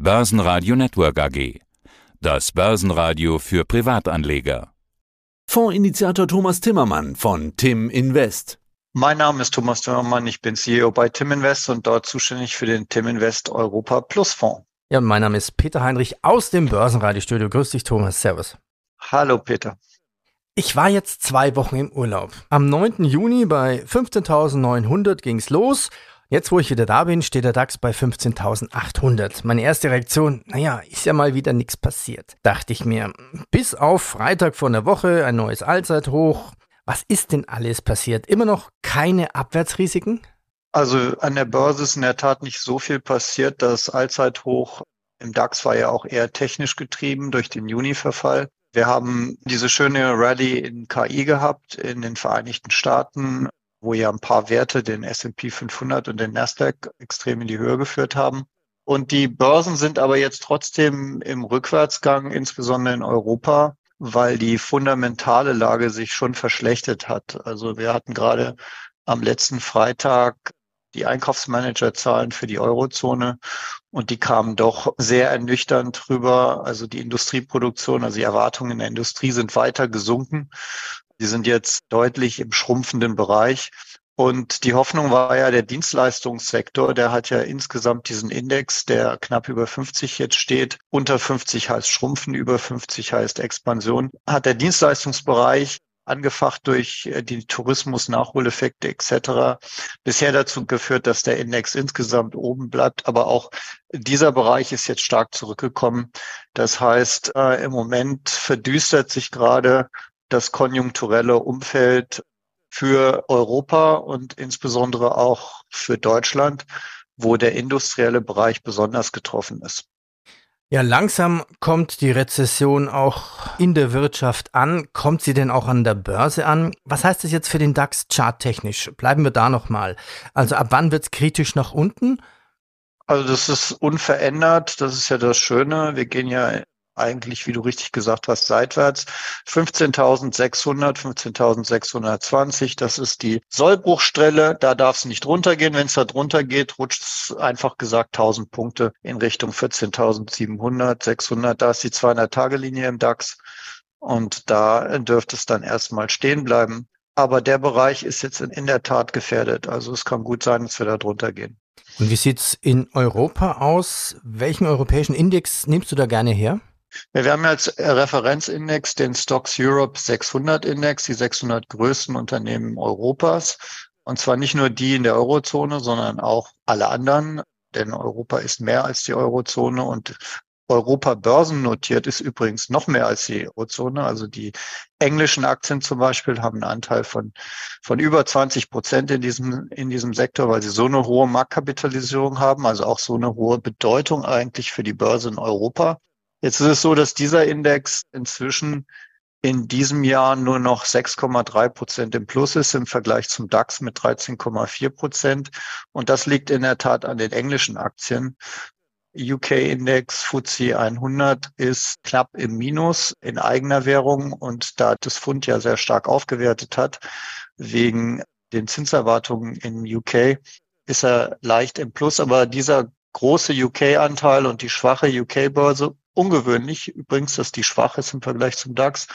Börsenradio Network AG. Das Börsenradio für Privatanleger. Fondsinitiator Thomas Timmermann von Tim Invest. Mein Name ist Thomas Timmermann, ich bin CEO bei Tim Invest und dort zuständig für den Tim Invest Europa Plus Fonds. Ja, und mein Name ist Peter Heinrich aus dem Börsenradiostudio. Grüß dich, Thomas. Servus. Hallo, Peter. Ich war jetzt zwei Wochen im Urlaub. Am 9. Juni bei 15.900 ging's los. Jetzt, wo ich wieder da bin, steht der DAX bei 15.800. Meine erste Reaktion, naja, ist ja mal wieder nichts passiert. Dachte ich mir, bis auf Freitag vor einer Woche, ein neues Allzeithoch. Was ist denn alles passiert? Immer noch keine Abwärtsrisiken? Also an der Börse ist in der Tat nicht so viel passiert. Das Allzeithoch im DAX war ja auch eher technisch getrieben durch den Juni-Verfall. Wir haben diese schöne Rallye in KI gehabt in den Vereinigten Staaten, wo ja ein paar Werte den S&P 500 und den Nasdaq extrem in die Höhe geführt haben. Und die Börsen sind aber jetzt trotzdem im Rückwärtsgang, insbesondere in Europa, weil die fundamentale Lage sich schon verschlechtert hat. Also wir hatten gerade am letzten Freitag die Einkaufsmanagerzahlen für die Eurozone und die kamen doch sehr ernüchternd drüber. Also die Industrieproduktion, also die Erwartungen in der Industrie sind weiter gesunken. Die sind jetzt deutlich im schrumpfenden Bereich. Und die Hoffnung war ja der Dienstleistungssektor, der hat ja insgesamt diesen Index, der knapp über 50 jetzt steht. Unter 50 heißt Schrumpfen, über 50 heißt Expansion. Hat der Dienstleistungsbereich angefacht durch äh, die Tourismus-Nachholeffekte etc. bisher dazu geführt, dass der Index insgesamt oben bleibt. Aber auch dieser Bereich ist jetzt stark zurückgekommen. Das heißt, äh, im Moment verdüstert sich gerade das konjunkturelle Umfeld für Europa und insbesondere auch für Deutschland, wo der industrielle Bereich besonders getroffen ist. Ja, langsam kommt die Rezession auch in der Wirtschaft an. Kommt sie denn auch an der Börse an? Was heißt das jetzt für den DAX charttechnisch? Bleiben wir da nochmal. Also ab wann wird es kritisch nach unten? Also das ist unverändert. Das ist ja das Schöne. Wir gehen ja eigentlich, wie du richtig gesagt hast, seitwärts. 15.600, 15.620, das ist die Sollbruchstelle. Da darf es nicht runtergehen. Wenn es da drunter geht, rutscht es einfach gesagt 1000 Punkte in Richtung 14.700, 600. Da ist die 200-Tage-Linie im DAX. Und da dürfte es dann erstmal stehen bleiben. Aber der Bereich ist jetzt in, der Tat gefährdet. Also es kann gut sein, dass wir da drunter gehen. Und wie sieht's in Europa aus? Welchen europäischen Index nimmst du da gerne her? Wir haben als Referenzindex den Stocks Europe 600 Index, die 600 größten Unternehmen Europas. Und zwar nicht nur die in der Eurozone, sondern auch alle anderen. Denn Europa ist mehr als die Eurozone und Europa börsennotiert ist übrigens noch mehr als die Eurozone. Also die englischen Aktien zum Beispiel haben einen Anteil von, von über 20 Prozent in diesem, in diesem Sektor, weil sie so eine hohe Marktkapitalisierung haben, also auch so eine hohe Bedeutung eigentlich für die Börse in Europa. Jetzt ist es so, dass dieser Index inzwischen in diesem Jahr nur noch 6,3 Prozent im Plus ist im Vergleich zum DAX mit 13,4 Prozent. Und das liegt in der Tat an den englischen Aktien. UK-Index FTSE 100 ist knapp im Minus in eigener Währung und da das Pfund ja sehr stark aufgewertet hat, wegen den Zinserwartungen in UK, ist er leicht im Plus. Aber dieser große UK-Anteil und die schwache UK-Börse ungewöhnlich übrigens, dass die schwach ist im Vergleich zum DAX.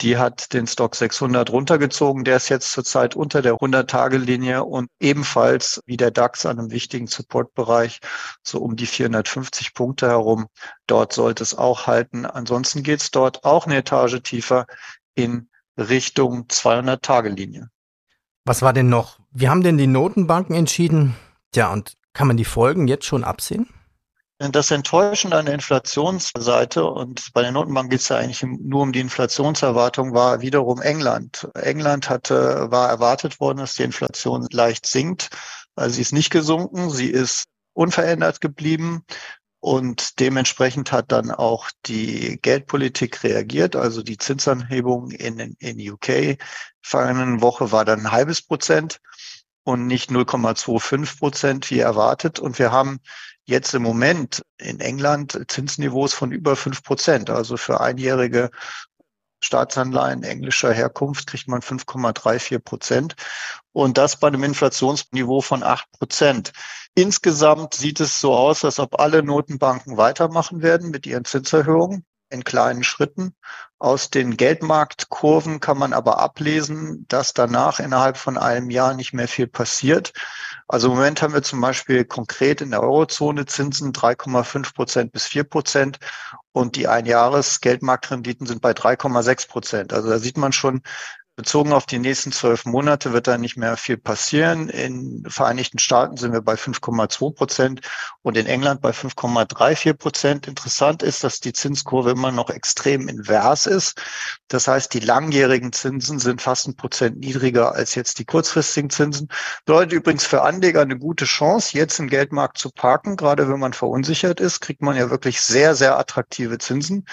Die hat den Stock 600 runtergezogen. Der ist jetzt zurzeit unter der 100-Tage-Linie und ebenfalls wie der DAX an einem wichtigen Supportbereich, so um die 450 Punkte herum. Dort sollte es auch halten. Ansonsten geht es dort auch eine Etage tiefer in Richtung 200-Tage-Linie. Was war denn noch? Wie haben denn die Notenbanken entschieden? Ja, und kann man die Folgen jetzt schon absehen? Das Enttäuschende an der Inflationsseite, und bei der Notenbank geht es ja eigentlich nur um die Inflationserwartung, war wiederum England. England hatte, war erwartet worden, dass die Inflation leicht sinkt. Also sie ist nicht gesunken, sie ist unverändert geblieben. Und dementsprechend hat dann auch die Geldpolitik reagiert. Also die Zinsanhebung in, in UK vergangenen Woche war dann ein halbes Prozent und nicht 0,25 Prozent wie erwartet. Und wir haben jetzt im Moment in England Zinsniveaus von über fünf Prozent. Also für einjährige Staatsanleihen englischer Herkunft kriegt man 5,34 Prozent und das bei einem Inflationsniveau von 8 Prozent. Insgesamt sieht es so aus, als ob alle Notenbanken weitermachen werden mit ihren Zinserhöhungen in kleinen Schritten. Aus den Geldmarktkurven kann man aber ablesen, dass danach innerhalb von einem Jahr nicht mehr viel passiert. Also im Moment haben wir zum Beispiel konkret in der Eurozone Zinsen 3,5 Prozent bis 4 Prozent und die Einjahres-Geldmarktrenditen sind bei 3,6 Prozent. Also da sieht man schon, Bezogen auf die nächsten zwölf Monate wird da nicht mehr viel passieren. In Vereinigten Staaten sind wir bei 5,2 Prozent und in England bei 5,34 Prozent. Interessant ist, dass die Zinskurve immer noch extrem invers ist. Das heißt, die langjährigen Zinsen sind fast ein Prozent niedriger als jetzt die kurzfristigen Zinsen. Bedeutet übrigens für Anleger eine gute Chance, jetzt im Geldmarkt zu parken. Gerade wenn man verunsichert ist, kriegt man ja wirklich sehr, sehr attraktive Zinsen.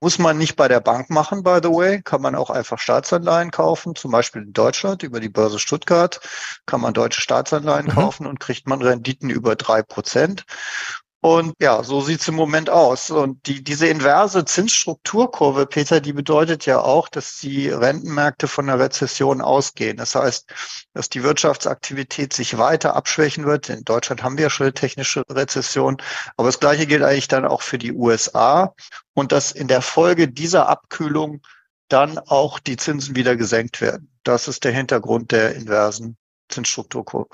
Muss man nicht bei der Bank machen, by the way. Kann man auch einfach Staatsanleihen kaufen. Zum Beispiel in Deutschland über die Börse Stuttgart kann man deutsche Staatsanleihen mhm. kaufen und kriegt man Renditen über drei Prozent. Und ja, so sieht's im Moment aus. Und die, diese inverse Zinsstrukturkurve, Peter, die bedeutet ja auch, dass die Rentenmärkte von der Rezession ausgehen. Das heißt, dass die Wirtschaftsaktivität sich weiter abschwächen wird. In Deutschland haben wir schon eine technische Rezession. Aber das Gleiche gilt eigentlich dann auch für die USA. Und dass in der Folge dieser Abkühlung dann auch die Zinsen wieder gesenkt werden. Das ist der Hintergrund der inversen Zinsstrukturkurve.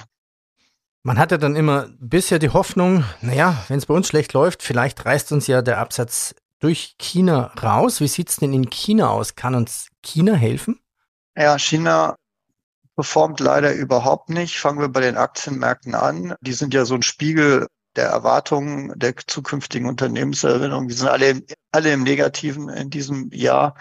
Man hatte dann immer bisher die Hoffnung, naja, wenn es bei uns schlecht läuft, vielleicht reißt uns ja der Absatz durch China raus. Wie sieht es denn in China aus? Kann uns China helfen? Ja, China performt leider überhaupt nicht. Fangen wir bei den Aktienmärkten an. Die sind ja so ein Spiegel der Erwartungen der zukünftigen Unternehmenserinnerung. Die sind alle, alle im Negativen in diesem Jahr.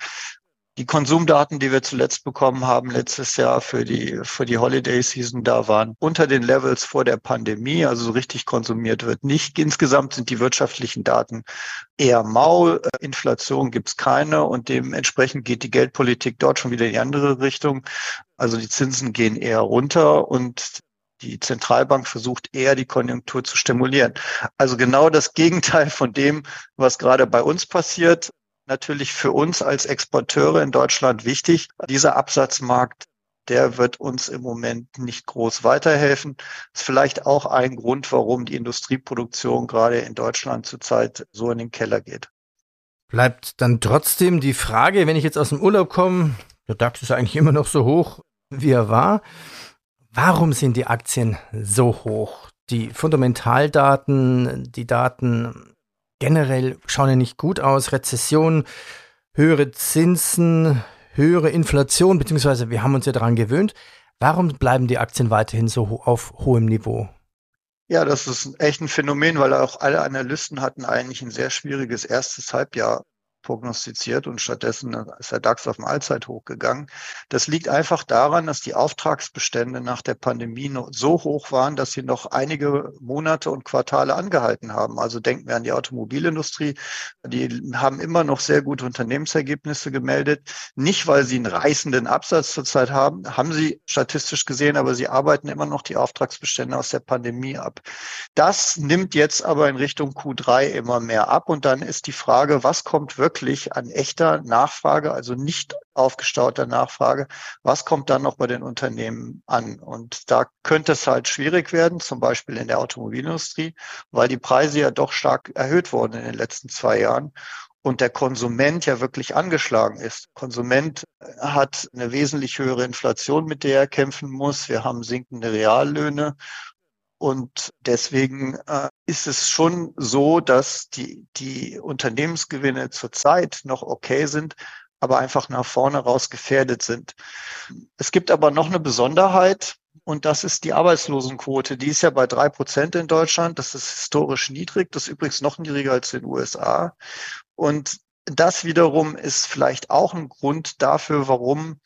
Die Konsumdaten, die wir zuletzt bekommen haben, letztes Jahr für die, für die Holiday Season, da waren unter den Levels vor der Pandemie, also so richtig konsumiert wird nicht. Insgesamt sind die wirtschaftlichen Daten eher mau. Inflation gibt's keine und dementsprechend geht die Geldpolitik dort schon wieder in die andere Richtung. Also die Zinsen gehen eher runter und die Zentralbank versucht eher die Konjunktur zu stimulieren. Also genau das Gegenteil von dem, was gerade bei uns passiert natürlich für uns als Exporteure in Deutschland wichtig. Dieser Absatzmarkt, der wird uns im Moment nicht groß weiterhelfen. Das ist vielleicht auch ein Grund, warum die Industrieproduktion gerade in Deutschland zurzeit so in den Keller geht. Bleibt dann trotzdem die Frage, wenn ich jetzt aus dem Urlaub komme, der DAX ist eigentlich immer noch so hoch, wie er war. Warum sind die Aktien so hoch? Die Fundamentaldaten, die Daten generell schauen ja nicht gut aus. Rezession, höhere Zinsen, höhere Inflation, beziehungsweise wir haben uns ja daran gewöhnt. Warum bleiben die Aktien weiterhin so auf hohem Niveau? Ja, das ist echt ein Phänomen, weil auch alle Analysten hatten eigentlich ein sehr schwieriges erstes Halbjahr prognostiziert und stattdessen ist der DAX auf dem Allzeithoch gegangen. Das liegt einfach daran, dass die Auftragsbestände nach der Pandemie so hoch waren, dass sie noch einige Monate und Quartale angehalten haben. Also denken wir an die Automobilindustrie. Die haben immer noch sehr gute Unternehmensergebnisse gemeldet. Nicht, weil sie einen reißenden Absatz zurzeit haben, haben sie statistisch gesehen, aber sie arbeiten immer noch die Auftragsbestände aus der Pandemie ab. Das nimmt jetzt aber in Richtung Q3 immer mehr ab und dann ist die Frage, was kommt wirklich wirklich an echter Nachfrage, also nicht aufgestauter Nachfrage, was kommt dann noch bei den Unternehmen an? Und da könnte es halt schwierig werden, zum Beispiel in der Automobilindustrie, weil die Preise ja doch stark erhöht wurden in den letzten zwei Jahren und der Konsument ja wirklich angeschlagen ist. Konsument hat eine wesentlich höhere Inflation, mit der er kämpfen muss. Wir haben sinkende Reallöhne und deswegen äh, ist es schon so, dass die, die Unternehmensgewinne zurzeit noch okay sind, aber einfach nach vorne raus gefährdet sind. Es gibt aber noch eine Besonderheit und das ist die Arbeitslosenquote. Die ist ja bei drei Prozent in Deutschland. Das ist historisch niedrig. Das ist übrigens noch niedriger als in den USA. Und das wiederum ist vielleicht auch ein Grund dafür, warum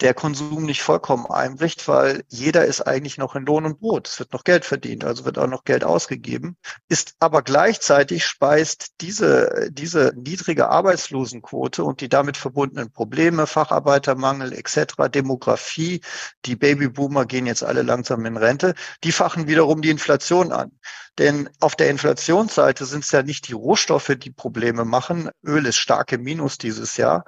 der Konsum nicht vollkommen einbricht, weil jeder ist eigentlich noch in Lohn und Brot. Es wird noch Geld verdient, also wird auch noch Geld ausgegeben. Ist aber gleichzeitig speist diese, diese niedrige Arbeitslosenquote und die damit verbundenen Probleme, Facharbeitermangel etc., Demografie, die Babyboomer gehen jetzt alle langsam in Rente, die fachen wiederum die Inflation an. Denn auf der Inflationsseite sind es ja nicht die Rohstoffe, die Probleme machen. Öl ist stark im Minus dieses Jahr,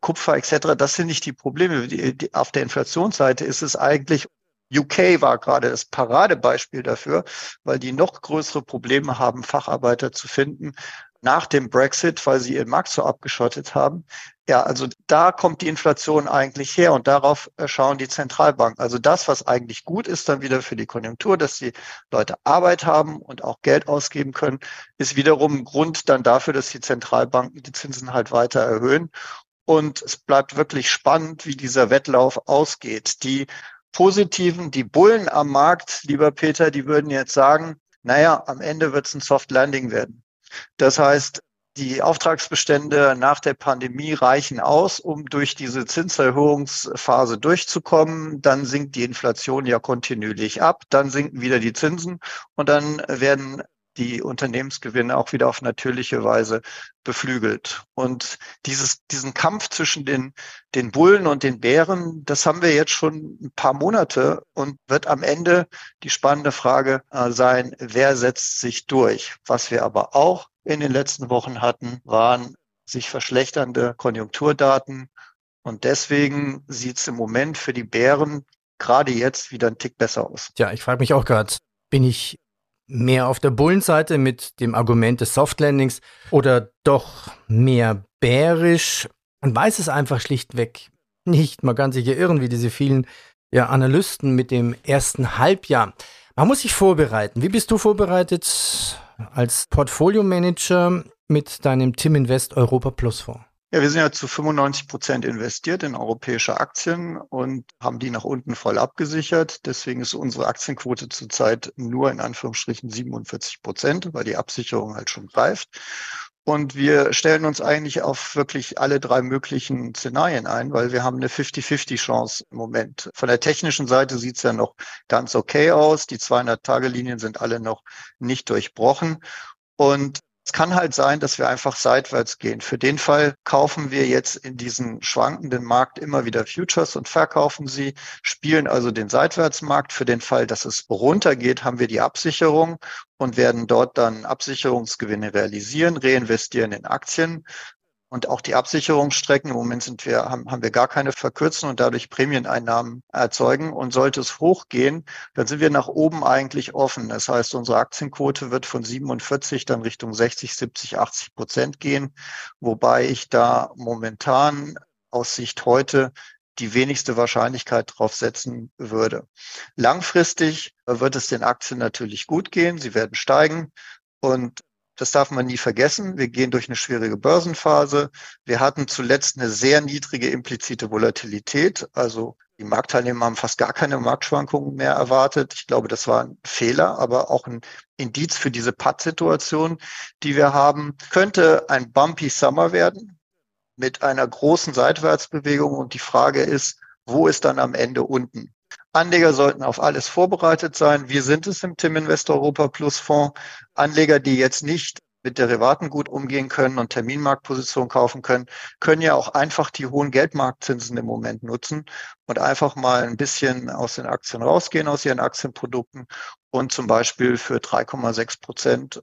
Kupfer etc., das sind nicht die Probleme. Die, die, auf der Inflationsseite ist es eigentlich UK war gerade das Paradebeispiel dafür, weil die noch größere Probleme haben, Facharbeiter zu finden nach dem Brexit, weil sie ihren Markt so abgeschottet haben. Ja, also da kommt die Inflation eigentlich her und darauf äh, schauen die Zentralbanken. Also das, was eigentlich gut ist dann wieder für die Konjunktur, dass die Leute Arbeit haben und auch Geld ausgeben können, ist wiederum ein Grund dann dafür, dass die Zentralbanken die Zinsen halt weiter erhöhen. Und es bleibt wirklich spannend, wie dieser Wettlauf ausgeht. Die Positiven, die Bullen am Markt, lieber Peter, die würden jetzt sagen, naja, am Ende wird es ein Soft Landing werden. Das heißt, die Auftragsbestände nach der Pandemie reichen aus, um durch diese Zinserhöhungsphase durchzukommen. Dann sinkt die Inflation ja kontinuierlich ab, dann sinken wieder die Zinsen und dann werden die Unternehmensgewinne auch wieder auf natürliche Weise beflügelt. Und dieses, diesen Kampf zwischen den, den Bullen und den Bären, das haben wir jetzt schon ein paar Monate und wird am Ende die spannende Frage äh, sein, wer setzt sich durch? Was wir aber auch in den letzten Wochen hatten, waren sich verschlechternde Konjunkturdaten. Und deswegen sieht es im Moment für die Bären gerade jetzt wieder ein Tick besser aus. Ja, ich frage mich auch gerade, bin ich mehr auf der Bullenseite mit dem Argument des Softlandings oder doch mehr bärisch? Man weiß es einfach schlichtweg nicht. Man kann sich ja irren, wie diese vielen ja, Analysten mit dem ersten Halbjahr. Man muss sich vorbereiten. Wie bist du vorbereitet als Portfolio-Manager mit deinem Tim Invest Europa Plus Fonds? Ja, wir sind ja zu 95 Prozent investiert in europäische Aktien und haben die nach unten voll abgesichert. Deswegen ist unsere Aktienquote zurzeit nur in Anführungsstrichen 47 Prozent, weil die Absicherung halt schon greift. Und wir stellen uns eigentlich auf wirklich alle drei möglichen Szenarien ein, weil wir haben eine 50-50 Chance im Moment. Von der technischen Seite sieht es ja noch ganz okay aus. Die 200-Tage-Linien sind alle noch nicht durchbrochen. Und es kann halt sein, dass wir einfach seitwärts gehen. Für den Fall kaufen wir jetzt in diesen schwankenden Markt immer wieder Futures und verkaufen sie, spielen also den Seitwärtsmarkt. Für den Fall, dass es runtergeht, haben wir die Absicherung und werden dort dann Absicherungsgewinne realisieren, reinvestieren in Aktien und auch die Absicherungsstrecken, im Moment sind wir, haben, haben wir gar keine verkürzen und dadurch Prämieneinnahmen erzeugen. Und sollte es hochgehen, dann sind wir nach oben eigentlich offen. Das heißt, unsere Aktienquote wird von 47 dann Richtung 60, 70, 80 Prozent gehen, wobei ich da momentan aus Sicht heute die wenigste Wahrscheinlichkeit drauf setzen würde. Langfristig wird es den Aktien natürlich gut gehen. Sie werden steigen. Und das darf man nie vergessen. Wir gehen durch eine schwierige Börsenphase. Wir hatten zuletzt eine sehr niedrige implizite Volatilität. Also die Marktteilnehmer haben fast gar keine Marktschwankungen mehr erwartet. Ich glaube, das war ein Fehler, aber auch ein Indiz für diese Patt-Situation, die wir haben. Könnte ein bumpy Summer werden mit einer großen Seitwärtsbewegung. Und die Frage ist, wo ist dann am Ende unten? Anleger sollten auf alles vorbereitet sein. Wir sind es im Tim Invest Europa Plus Fonds. Anleger, die jetzt nicht mit Derivaten gut umgehen können und Terminmarktpositionen kaufen können, können ja auch einfach die hohen Geldmarktzinsen im Moment nutzen und einfach mal ein bisschen aus den Aktien rausgehen, aus ihren Aktienprodukten und zum Beispiel für 3,6 Prozent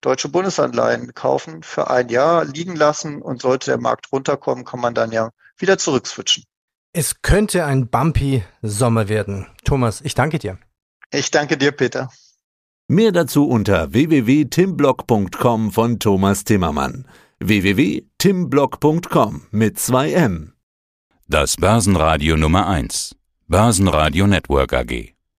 deutsche Bundesanleihen kaufen, für ein Jahr liegen lassen und sollte der Markt runterkommen, kann man dann ja wieder zurückswitchen. Es könnte ein bumpy Sommer werden. Thomas, ich danke dir. Ich danke dir, Peter. Mehr dazu unter www.timblock.com von Thomas Timmermann. www.timblock.com mit 2 M. Das Börsenradio Nummer 1. Börsenradio Network AG.